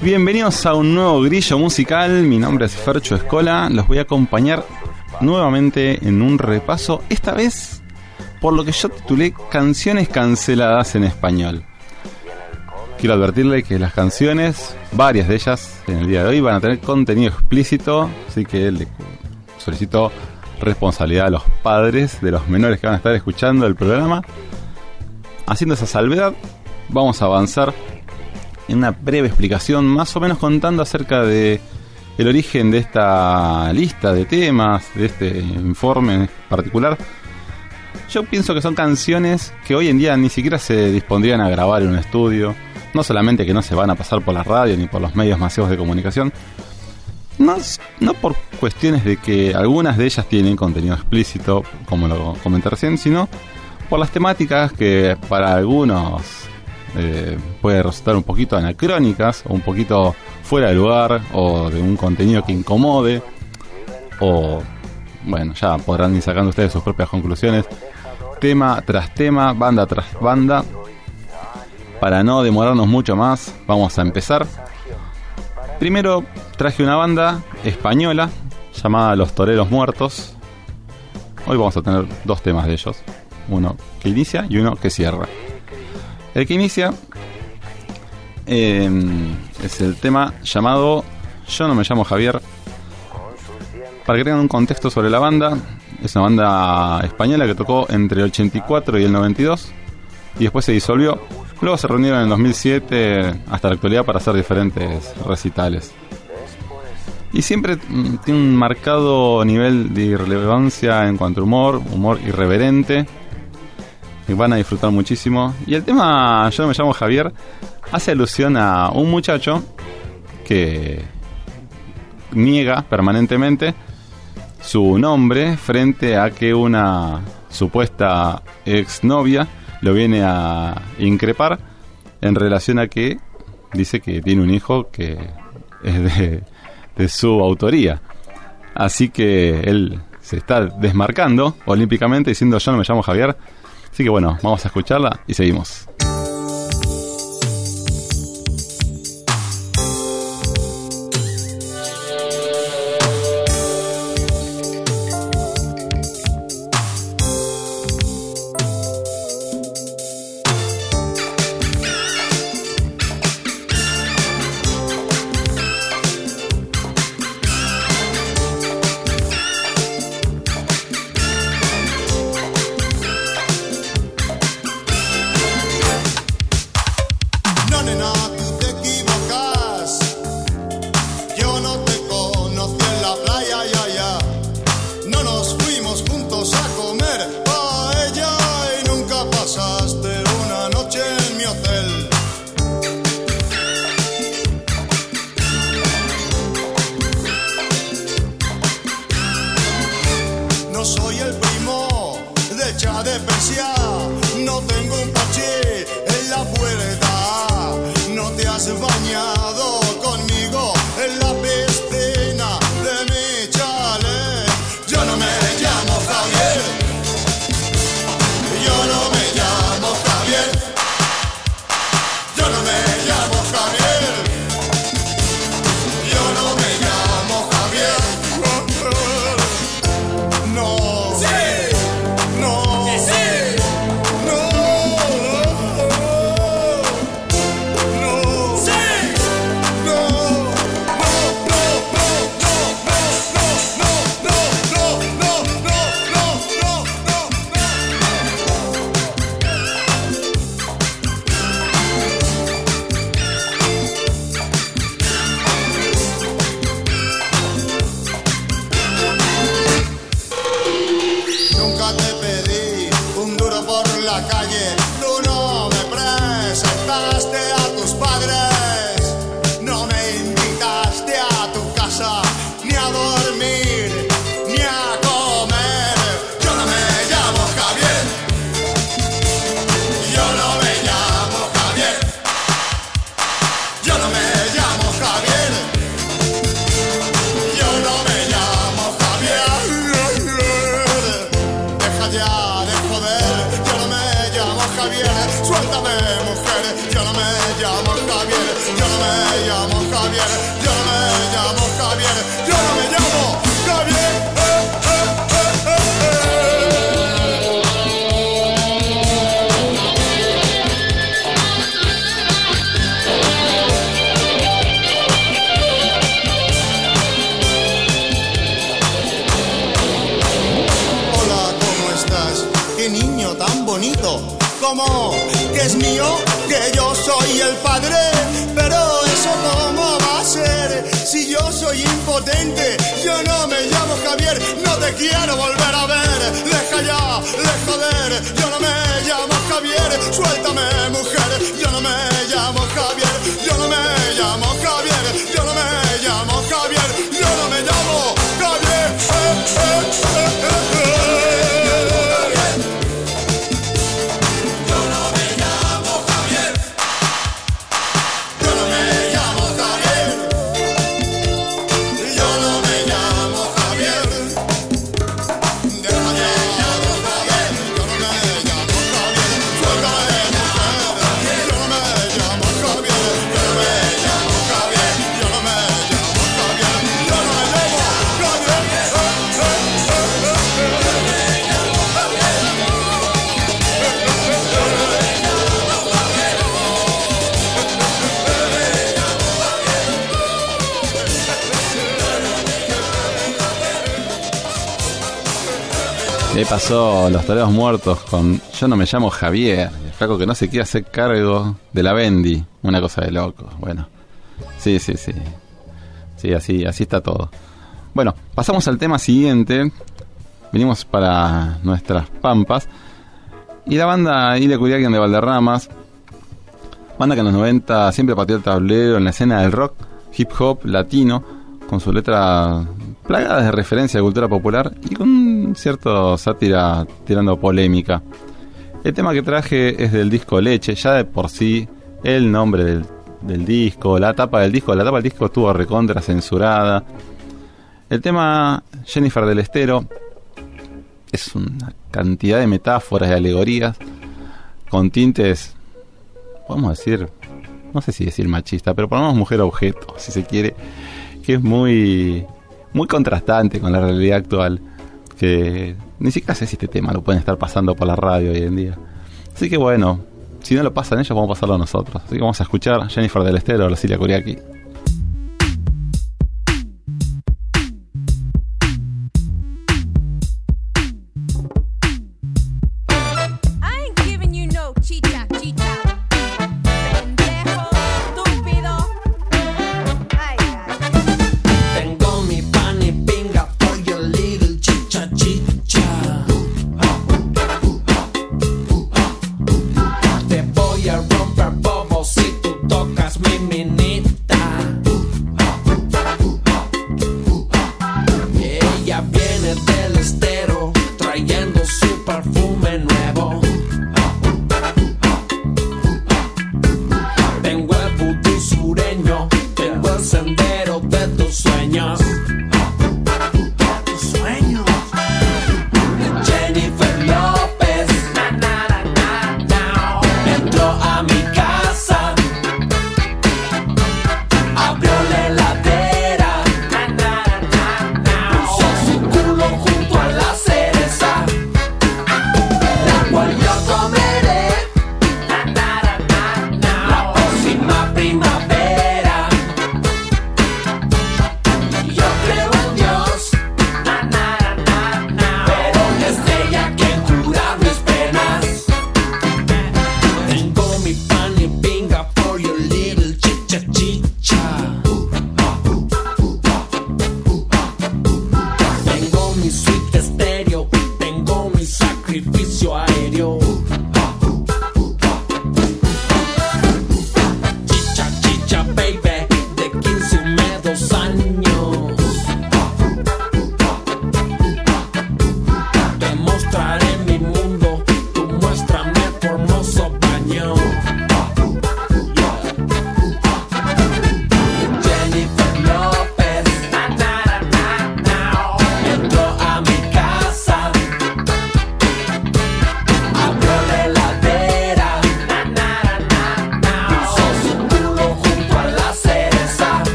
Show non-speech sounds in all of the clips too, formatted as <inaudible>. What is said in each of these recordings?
bienvenidos a un nuevo grillo musical. Mi nombre es Fercho Escola. Los voy a acompañar nuevamente en un repaso, esta vez por lo que yo titulé Canciones canceladas en español. Quiero advertirle que las canciones, varias de ellas en el día de hoy, van a tener contenido explícito, así que le solicito responsabilidad a los padres de los menores que van a estar escuchando el programa. Haciendo esa salvedad, vamos a avanzar en una breve explicación, más o menos contando acerca de el origen de esta lista de temas, de este informe particular. Yo pienso que son canciones que hoy en día ni siquiera se dispondrían a grabar en un estudio. No solamente que no se van a pasar por la radio ni por los medios masivos de comunicación. No, no por cuestiones de que algunas de ellas tienen contenido explícito, como lo comenté recién, sino por las temáticas que para algunos eh, puede resultar un poquito anacrónicas o un poquito fuera de lugar o de un contenido que incomode o bueno ya podrán ir sacando ustedes sus propias conclusiones. Tema tras tema banda tras banda. Para no demorarnos mucho más vamos a empezar. Primero traje una banda española llamada Los Toreros Muertos. Hoy vamos a tener dos temas de ellos. Uno que inicia y uno que cierra el que inicia eh, es el tema llamado Yo no me llamo Javier. Para que tengan un contexto sobre la banda, es una banda española que tocó entre el 84 y el 92 y después se disolvió. Luego se reunieron en el 2007 hasta la actualidad para hacer diferentes recitales. Y siempre mm, tiene un marcado nivel de irrelevancia en cuanto a humor, humor irreverente van a disfrutar muchísimo. Y el tema Yo me llamo Javier hace alusión a un muchacho que niega permanentemente su nombre frente a que una supuesta exnovia lo viene a increpar en relación a que dice que tiene un hijo que es de, de su autoría. Así que él se está desmarcando olímpicamente diciendo yo no me llamo Javier. Así que bueno, vamos a escucharla y seguimos. Los toreros muertos con Yo no me llamo Javier. El flaco que no se quiere hacer cargo de la Bendy. Una cosa de loco. Bueno. Sí, sí, sí. Sí, así, así está todo. Bueno, pasamos al tema siguiente. Venimos para nuestras pampas. Y la banda Ile Curiaquian de Valderramas. Banda que en los 90 siempre pateó el tablero en la escena del rock, hip hop, latino, con su letra plagada de referencia a cultura popular y con cierto sátira tirando polémica. El tema que traje es del disco Leche, ya de por sí el nombre del, del disco, la tapa del disco, la tapa del disco estuvo recontra censurada. El tema Jennifer del Estero es una cantidad de metáforas y alegorías con tintes, podemos decir, no sé si decir machista, pero por lo menos mujer objeto, si se quiere, que es muy, muy contrastante con la realidad actual. Que ni siquiera sé si este tema lo pueden estar pasando por la radio hoy en día. Así que bueno, si no lo pasan ellos, vamos a pasarlo nosotros. Así que vamos a escuchar Jennifer del Estero, la Cilia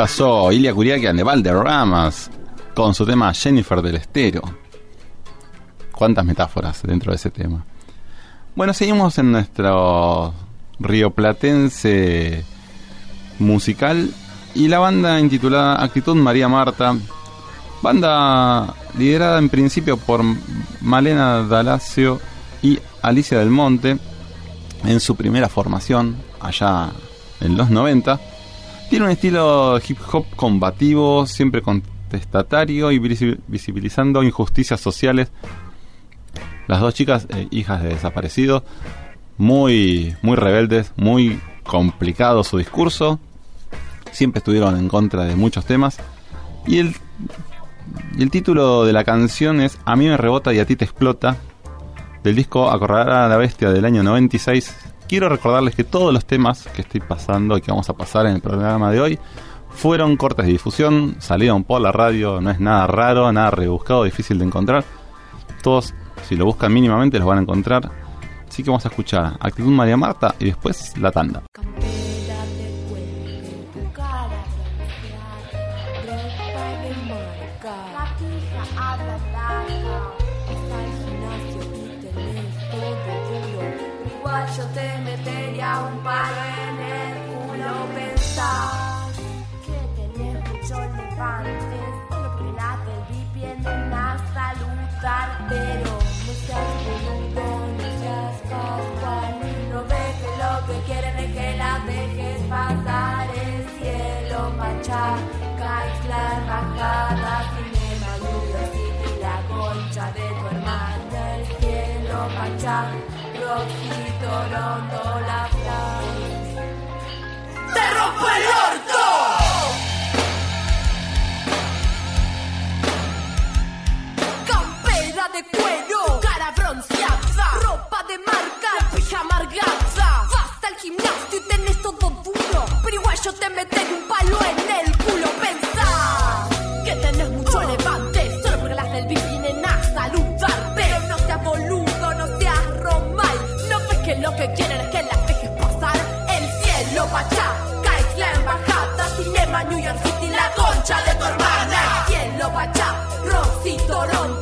pasó Ilia Curiaquian de Valderramas con su tema Jennifer del Estero. Cuántas metáforas dentro de ese tema. Bueno, seguimos en nuestro rioplatense musical y la banda intitulada Actitud María Marta. Banda liderada en principio por Malena Dalacio y Alicia del Monte en su primera formación allá en los 90. Tiene un estilo hip hop combativo, siempre contestatario y visi- visibilizando injusticias sociales. Las dos chicas, eh, hijas de desaparecidos, muy, muy rebeldes, muy complicado su discurso. Siempre estuvieron en contra de muchos temas. Y el, y el título de la canción es A mí me rebota y a ti te explota. Del disco Acorralar a la Bestia del año 96. Quiero recordarles que todos los temas que estoy pasando y que vamos a pasar en el programa de hoy fueron cortes de difusión, salieron por la radio, no es nada raro, nada rebuscado, difícil de encontrar. Todos, si lo buscan mínimamente, los van a encontrar. Así que vamos a escuchar Actitud María Marta y después la tanda. Yo te metería un palo en el culo. Pensás que tenés mucho levante, solo porque del VIP vienen a saludar, pero no seas boludo, no seas casual. No ves que lo que quieren es que la dejes pasar el cielo, machaca, la embajada, cinema, York City, la concha de tu hermana, el cielo, machaca, ¡Te rompo el orto! Campera de cuero, cara bronceada, ropa de marca, pijama amargada. Vas al gimnasio y tenés todo duro, pero igual yo te meteré un palo en el culo. Pensás que tenés mucho que lo que quieren es que las dejes pasar. El cielo, pachá, caes la embajada, cinema, New York City, la concha de tu hermana. El cielo, pachá, Roxy, Toronto,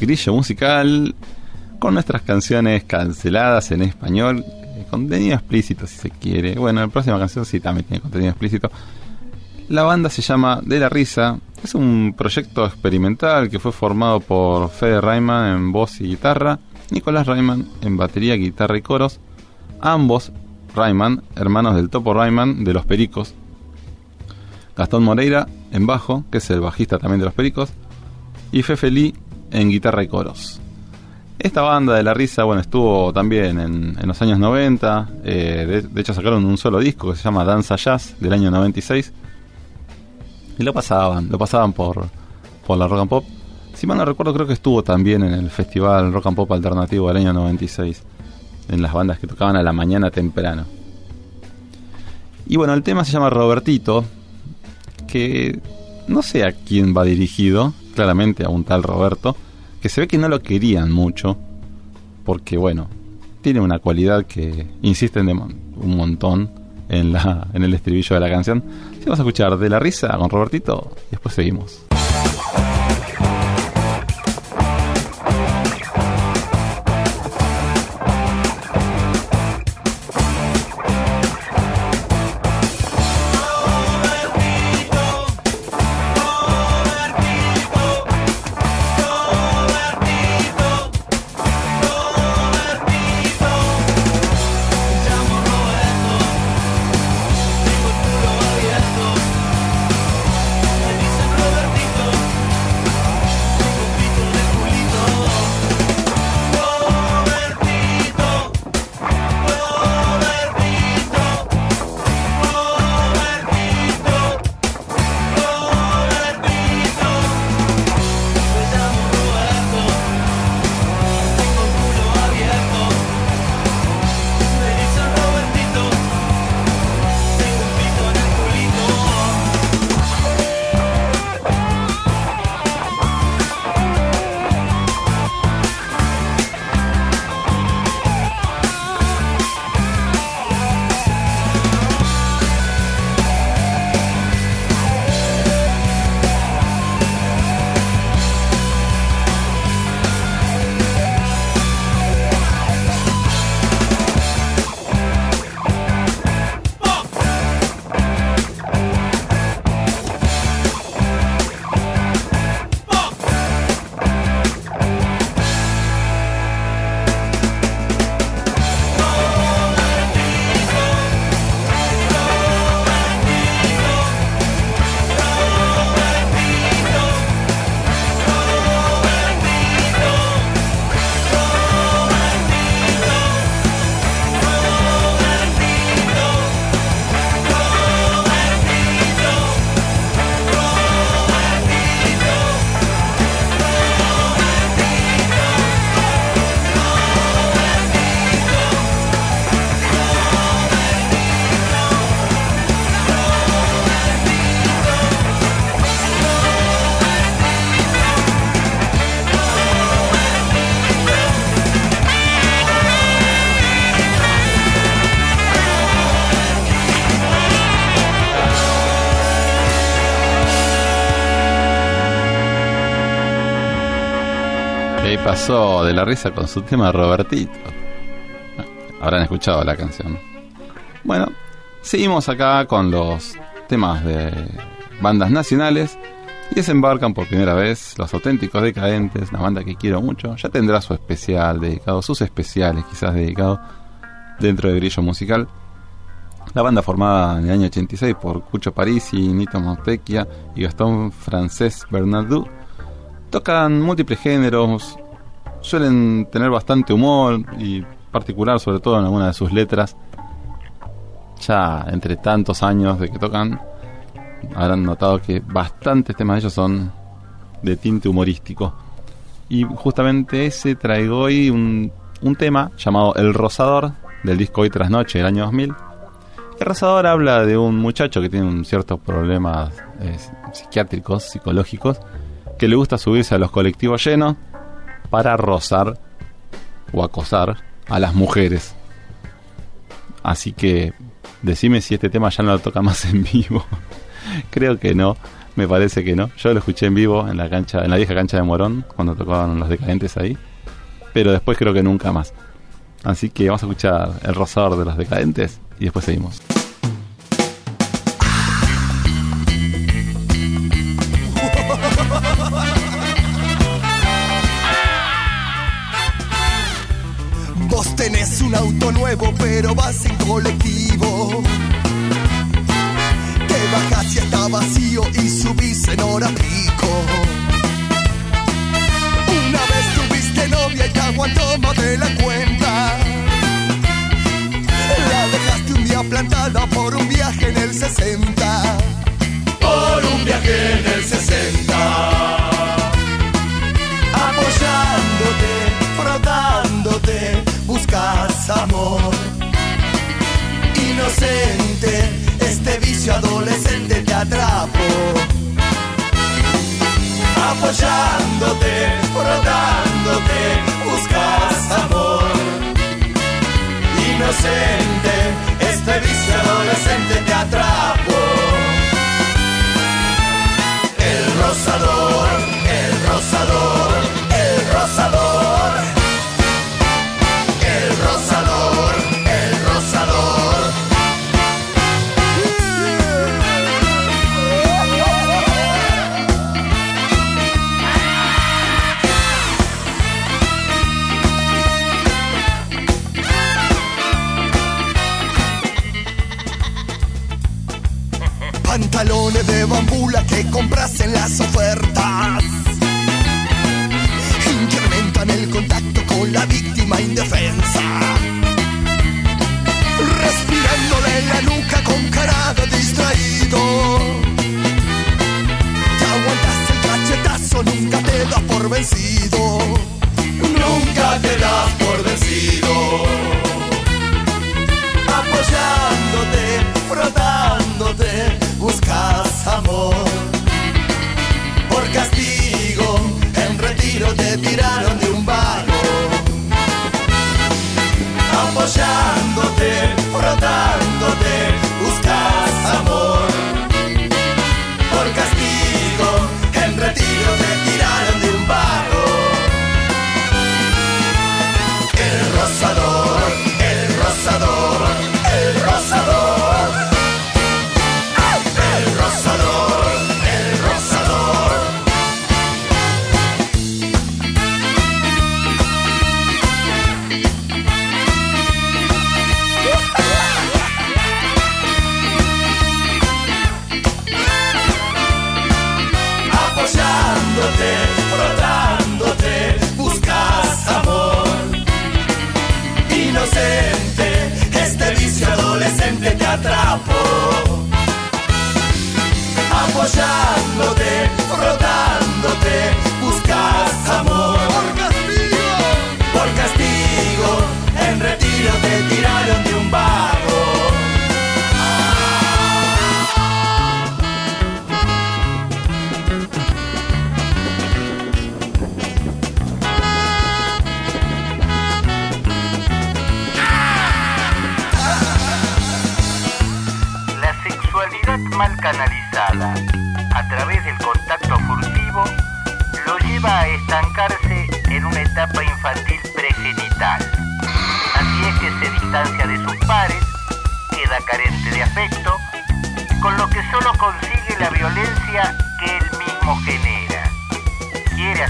Grillo Musical con nuestras canciones canceladas en español, eh, contenido explícito si se quiere. Bueno, la próxima canción sí también tiene contenido explícito. La banda se llama De la Risa. Es un proyecto experimental que fue formado por Fede Rayman en voz y guitarra, Nicolás Rayman en batería, guitarra y coros. Ambos, Rayman, hermanos del Topo Rayman de los Pericos. Gastón Moreira en bajo, que es el bajista también de los Pericos. Y Fefe Lee en guitarra y coros. Esta banda de la risa, bueno, estuvo también en, los años 90. eh, de, de hecho, sacaron un solo disco que se llama Danza Jazz del año 96. Y lo pasaban, lo pasaban por, por la rock and pop. Si mal no recuerdo, creo que estuvo también en el festival rock and pop alternativo del año 96. En las bandas que tocaban a la mañana temprano. Y bueno, el tema se llama Robertito. Que no sé a quién va dirigido. Claramente a un tal Roberto. Que se ve que no lo querían mucho. Porque bueno, tiene una cualidad que insisten de un montón en, la, en el estribillo de la canción. Vamos a escuchar de la risa con Robertito y después seguimos. De la risa con su tema Robertito. Habrán escuchado la canción. Bueno, seguimos acá con los temas de bandas nacionales. Y desembarcan por primera vez Los Auténticos Decadentes, una banda que quiero mucho. Ya tendrá su especial dedicado, sus especiales quizás dedicados dentro de Grillo Musical. La banda formada en el año 86 por Cucho Parisi, Nito Montecchia y Gastón Francés Bernardú tocan múltiples géneros, suelen tener bastante humor y particular sobre todo en algunas de sus letras. Ya entre tantos años de que tocan, habrán notado que bastantes temas de ellos son de tinte humorístico. Y justamente ese traigo hoy un, un tema llamado El Rosador del disco Hoy tras Noche del año 2000. El Rosador habla de un muchacho que tiene ciertos problemas eh, psiquiátricos, psicológicos, que le gusta subirse a los colectivos llenos para rozar o acosar a las mujeres. Así que decime si este tema ya no lo toca más en vivo. <laughs> Creo que no. Me parece que no. Yo lo escuché en vivo en la cancha, en la vieja cancha de Morón, cuando tocaban los decadentes ahí. Pero después creo que nunca más. Así que vamos a escuchar el rosador de los decadentes y después seguimos. Un auto nuevo, pero vas en colectivo. Te bajas y está vacío y subís en hora pico. Una vez tuviste novia y aguantó más de la cuenta. La dejaste un día plantada por un viaje en el 60. Adolescente te atrapó. Apoyándote, frotándote, buscas amor. Inocente, este vicio adolescente te atrapó. El rosador, el rosador, bambula que compras en las ofertas. Incrementan el contacto con la víctima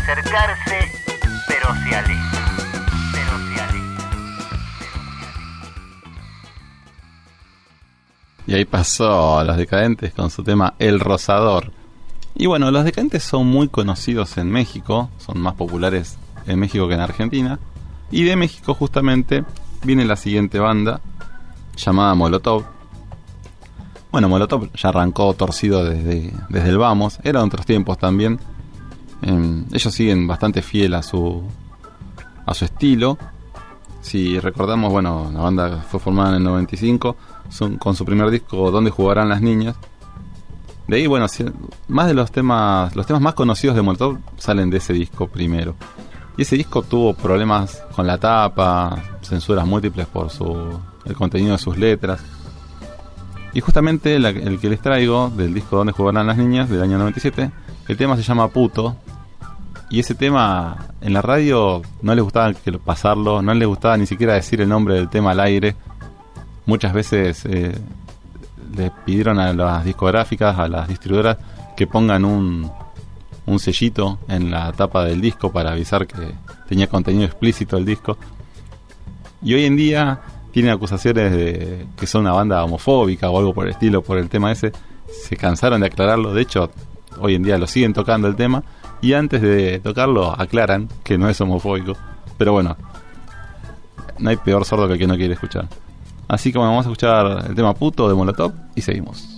acercarse, pero se aleja. Pero. Y ahí pasó a los decadentes con su tema El Rosador. Y bueno, los decadentes son muy conocidos en México, son más populares en México que en Argentina. Y de México justamente viene la siguiente banda llamada Molotov. Bueno, Molotov ya arrancó torcido desde, desde el Vamos, eran otros tiempos también. Em, ellos siguen bastante fiel a su, a su estilo. Si recordamos, bueno, la banda fue formada en el 95 son, con su primer disco Donde jugarán las niñas. De ahí, bueno, más de los temas, los temas más conocidos de Molotov salen de ese disco primero. Y ese disco tuvo problemas con la tapa, censuras múltiples por su el contenido de sus letras. Y justamente la- el que les traigo del disco Donde jugarán las niñas del año 97, el tema se llama Puto. Y ese tema en la radio no les gustaba pasarlo, no les gustaba ni siquiera decir el nombre del tema al aire. Muchas veces eh, le pidieron a las discográficas, a las distribuidoras, que pongan un, un sellito en la tapa del disco para avisar que tenía contenido explícito el disco. Y hoy en día tienen acusaciones de que son una banda homofóbica o algo por el estilo, por el tema ese. Se cansaron de aclararlo, de hecho, hoy en día lo siguen tocando el tema. Y antes de tocarlo, aclaran que no es homofóbico. Pero bueno, no hay peor sordo que el que no quiere escuchar. Así que vamos a escuchar el tema puto de Molotov y seguimos.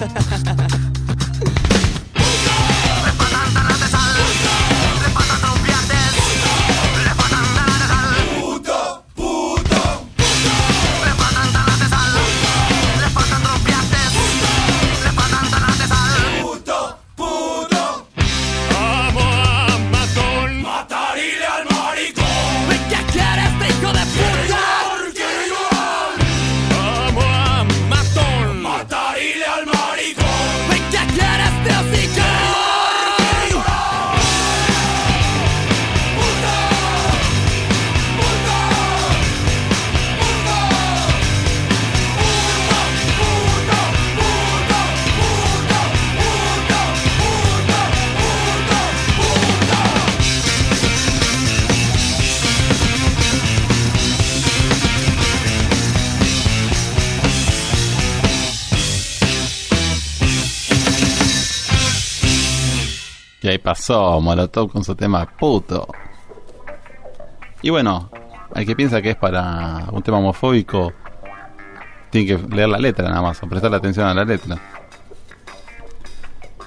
Ha ha ha. Pasó Molotov con su tema puto. Y bueno, al que piensa que es para un tema homofóbico, tiene que leer la letra nada más, o prestarle atención a la letra.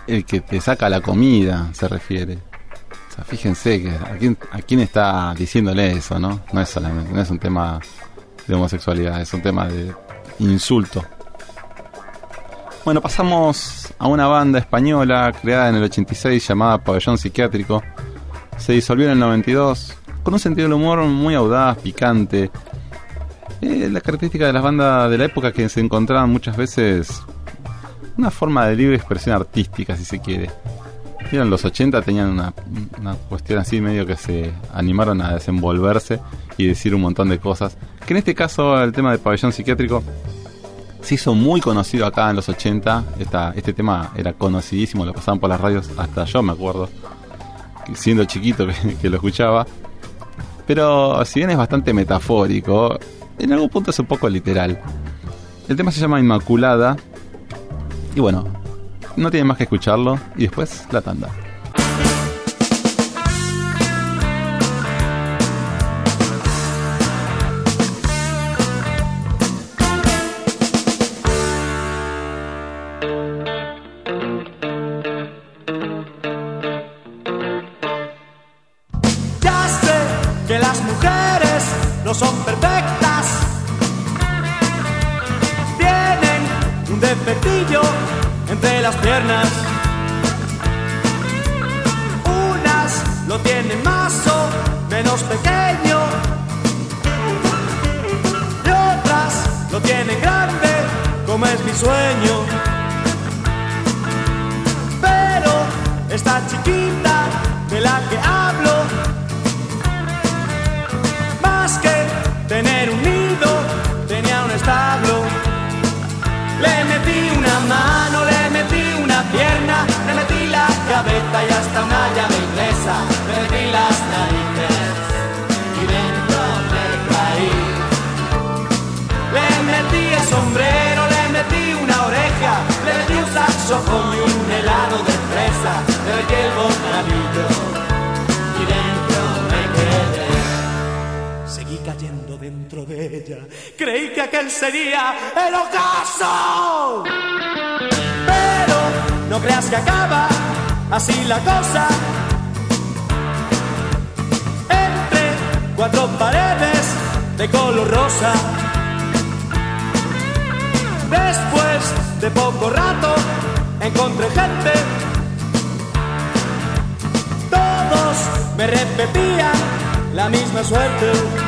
El que te saca la comida, se refiere. O sea, fíjense que a quién, a quién está diciéndole eso, ¿no? No es solamente, no es un tema de homosexualidad, es un tema de insulto. Bueno, pasamos a una banda española creada en el 86 llamada Pabellón Psiquiátrico. Se disolvió en el 92 con un sentido del humor muy audaz, picante. Eh, la característica de las bandas de la época que se encontraban muchas veces una forma de libre expresión artística, si se quiere. Eran los 80, tenían una, una cuestión así medio que se animaron a desenvolverse y decir un montón de cosas. Que en este caso el tema de Pabellón Psiquiátrico se hizo muy conocido acá en los 80. Esta, este tema era conocidísimo, lo pasaban por las radios, hasta yo me acuerdo, siendo chiquito que, que lo escuchaba. Pero si bien es bastante metafórico, en algún punto es un poco literal. El tema se llama Inmaculada. Y bueno, no tiene más que escucharlo. Y después la tanda. Creí que aquel sería el ocaso. Pero no creas que acaba así la cosa. Entre cuatro paredes de color rosa. Después de poco rato encontré gente. Todos me repetían la misma suerte.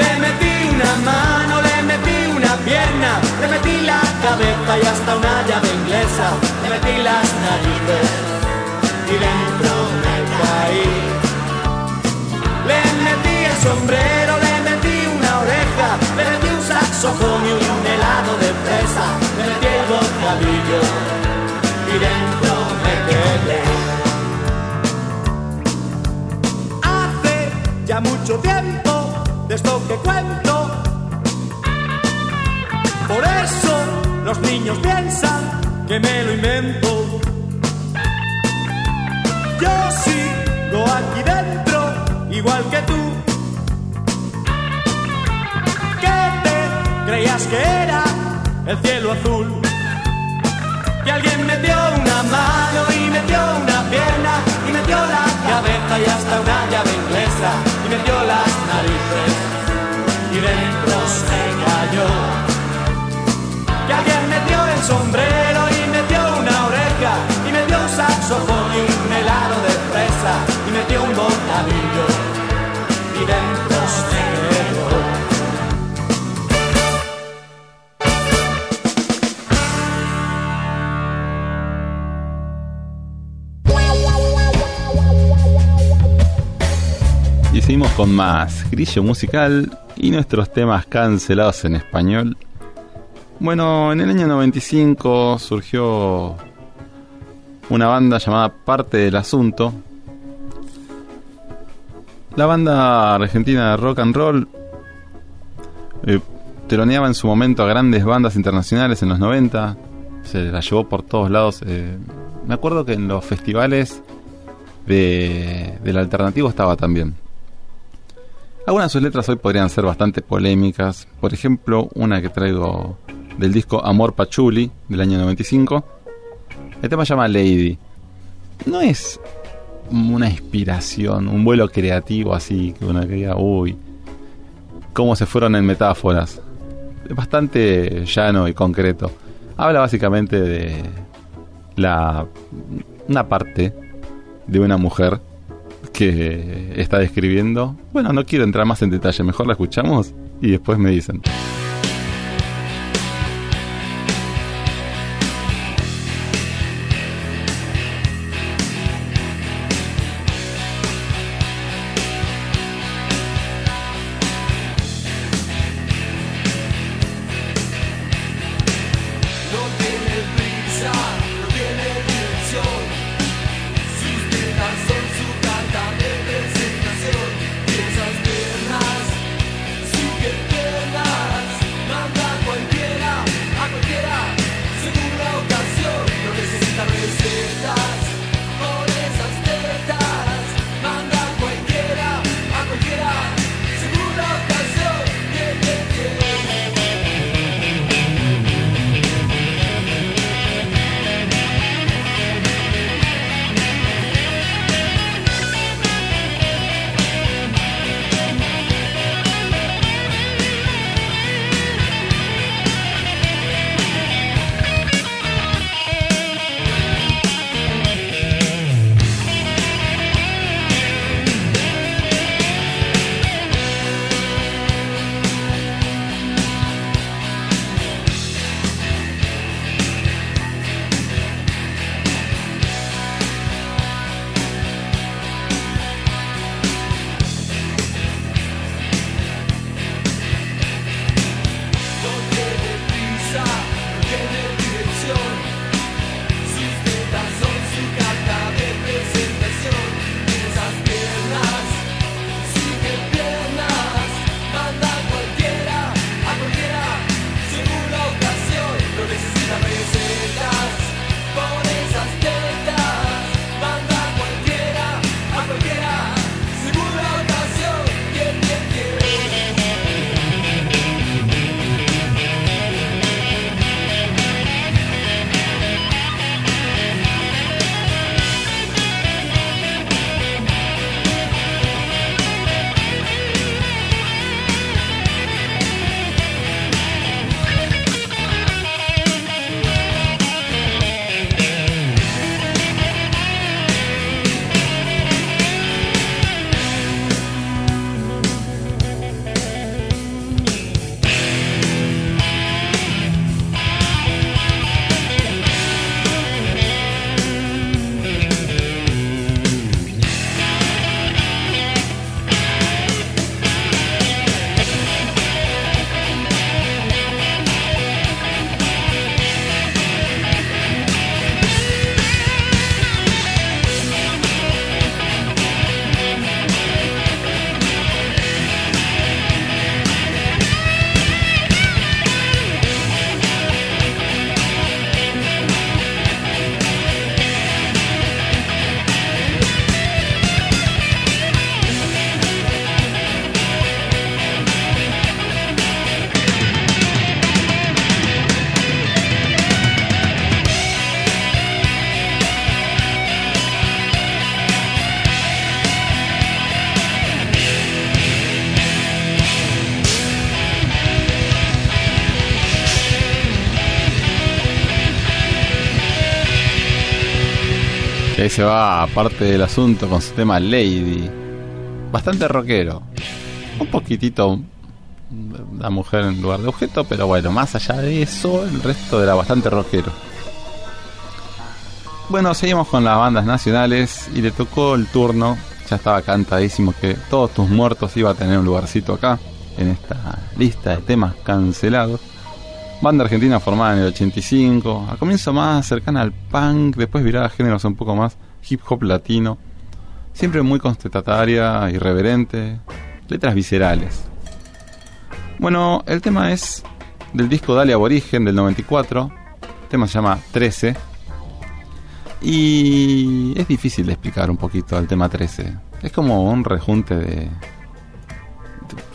Le metí una mano, le metí una pierna, le metí la cabeza y hasta una llave inglesa. Le metí las narices y dentro me caí. Le metí el sombrero, le metí una oreja, le metí un saxofón y un helado de fresa, le metí el bocadillo y dentro me quedé. Hace ya mucho tiempo de esto que cuento, por eso los niños piensan que me lo invento. Yo sigo aquí dentro, igual que tú. ¿Qué te creías que era el cielo azul? Que alguien metió una mano y metió una pierna y metió la cabeza y hasta una llave inglesa metió las narices y dentro se cayó. Que alguien metió el sombrero y metió una oreja y metió un saxofón y un helado de fresa y metió un bocadillo Con más grillo musical y nuestros temas cancelados en español. Bueno, en el año 95 surgió una banda llamada Parte del Asunto. La banda argentina de rock and roll eh, teloneaba en su momento a grandes bandas internacionales en los 90. Se la llevó por todos lados. eh, me acuerdo que en los festivales de, del alternativo estaba también. Algunas de sus letras hoy podrían ser bastante polémicas. Por ejemplo, una que traigo del disco Amor Pachuli del año 95. El tema se llama Lady. No es una inspiración, un vuelo creativo así que uno diga, uy, cómo se fueron en metáforas. Es bastante llano y concreto. Habla básicamente de la una parte de una mujer que está describiendo. Bueno, no quiero entrar más en detalle, mejor la escuchamos y después me dicen. Y ahí se va aparte del asunto con su tema Lady. Bastante rockero. Un poquitito la mujer en lugar de objeto, pero bueno, más allá de eso, el resto era bastante rockero. Bueno, seguimos con las bandas nacionales y le tocó el turno. Ya estaba cantadísimo que todos tus muertos iba a tener un lugarcito acá, en esta lista de temas cancelados. Banda argentina formada en el 85, a comienzo más cercana al punk, después virada a géneros un poco más hip hop latino. Siempre muy constatataria, irreverente, letras viscerales. Bueno, el tema es del disco Dale Aborigen del 94. El tema se llama 13. Y es difícil de explicar un poquito el tema 13. Es como un rejunte de.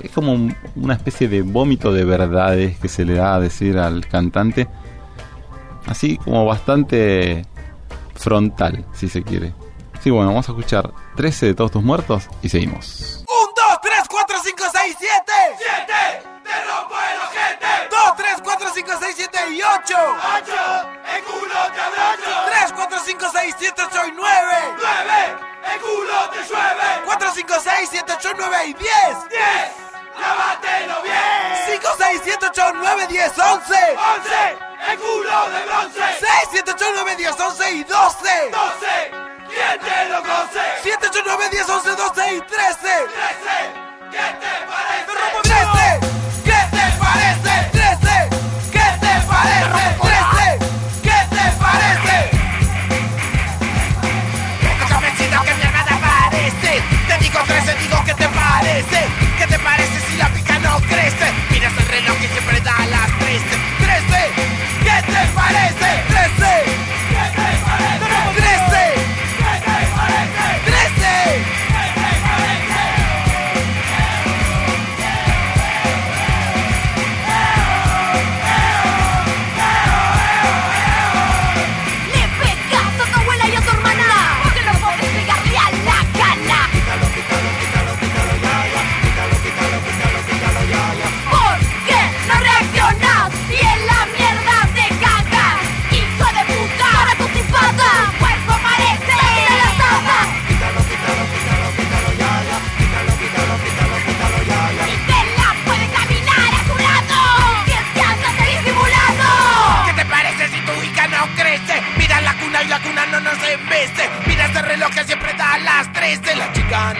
Es como un- una especie de vómito de verdades que se le da a decir al cantante. Así como bastante frontal, si se quiere. Sí, bueno, vamos a escuchar 13 de todos tus muertos y seguimos. 1, 2, 3, 4, 5, 6, 7. 7. Te rompo el ojete. 2, 3, 4, 5, 6, 7 y 8. 8. El culo te abrocho. 3, 4, 5, 6, 7, 8 y 9. 9. El culo te llueve. 4, 5, 6, 7, 8, 9 y 10. 10. Lávátelo bien. 5, 6, 7, 8, 9, 10, 11. 11. El culo de bronce. 6, 7, 8, 9, 10, 11 y 12. 12. ¿Quién te lo conoce? 7, 8, 9, 10, 11, 12 y 13. 13. ¿Qué te parece? 13. ¿Qué te parece?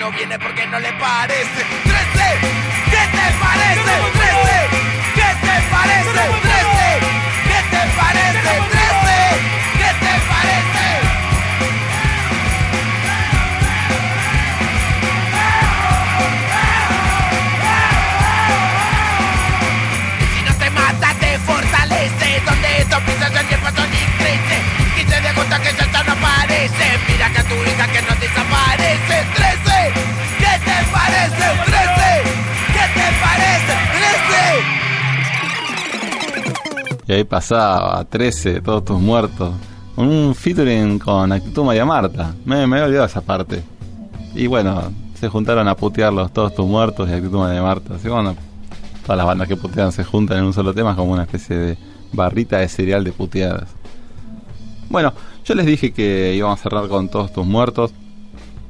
no viene porque no le parece. Pasaba 13 de todos tus muertos. Un featuring con Actitud María Marta. Me, me había olvidado esa parte. Y bueno, se juntaron a putearlos todos tus muertos y Actitud María Marta. Así bueno, todas las bandas que putean se juntan en un solo tema como una especie de barrita de cereal de puteadas. Bueno, yo les dije que íbamos a cerrar con todos tus muertos.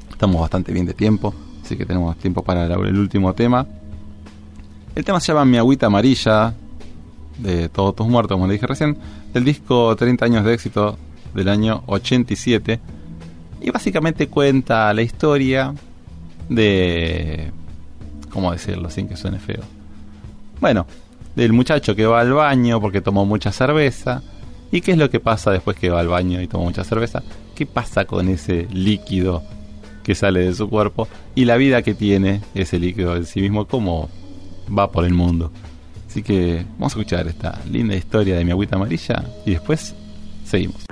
Estamos bastante bien de tiempo, así que tenemos tiempo para el último tema. El tema se llama Mi agüita amarilla, de Todos tus muertos, como le dije recién, del disco 30 años de éxito del año 87. Y básicamente cuenta la historia de... ¿Cómo decirlo sin que suene feo? Bueno, del muchacho que va al baño porque tomó mucha cerveza. ¿Y qué es lo que pasa después que va al baño y toma mucha cerveza? ¿Qué pasa con ese líquido que sale de su cuerpo? Y la vida que tiene ese líquido en sí mismo, cómo va por el mundo. Así que vamos a escuchar esta linda historia de mi agüita amarilla y después seguimos.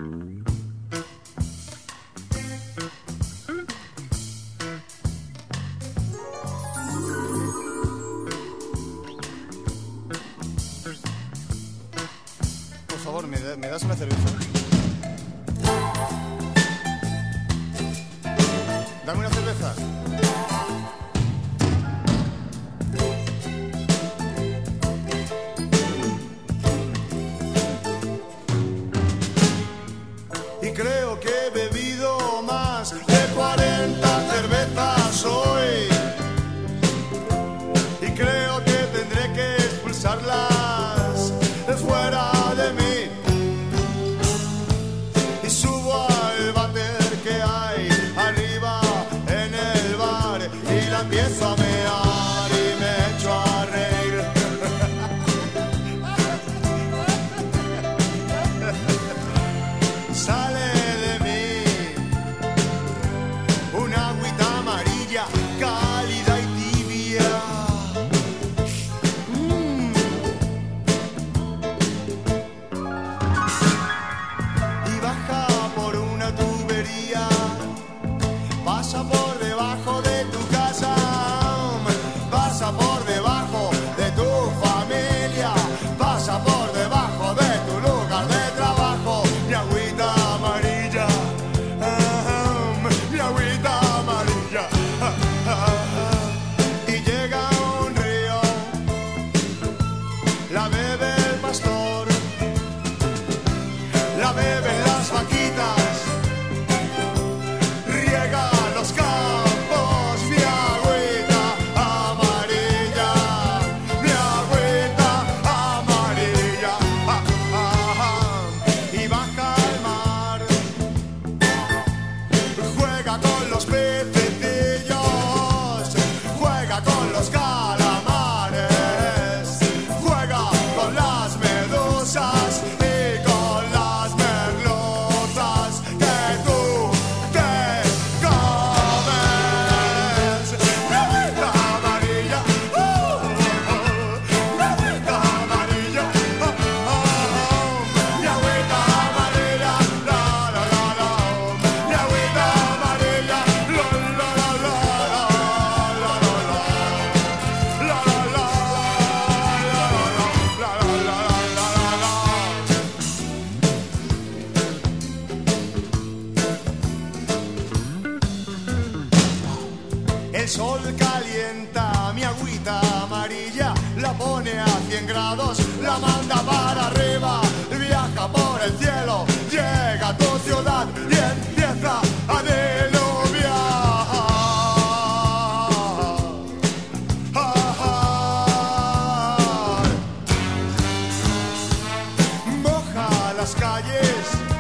years.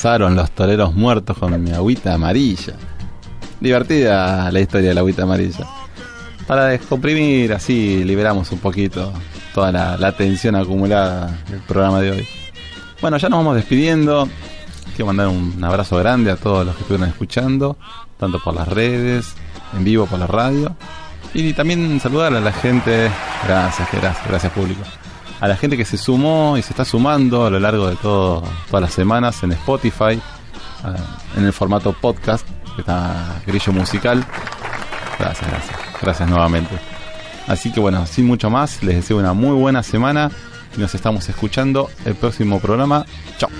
pasaron los toreros muertos con mi agüita amarilla. Divertida la historia de la agüita amarilla. Para descomprimir, así liberamos un poquito toda la, la tensión acumulada del programa de hoy. Bueno, ya nos vamos despidiendo. Quiero mandar un abrazo grande a todos los que estuvieron escuchando, tanto por las redes, en vivo por la radio. Y también saludar a la gente. Gracias, gracias, gracias público. A la gente que se sumó y se está sumando a lo largo de todas las semanas en Spotify, ah, en el formato podcast, que está Grillo Musical. Gracias, gracias, gracias nuevamente. Así que bueno, sin mucho más, les deseo una muy buena semana y nos estamos escuchando el próximo programa. Chao.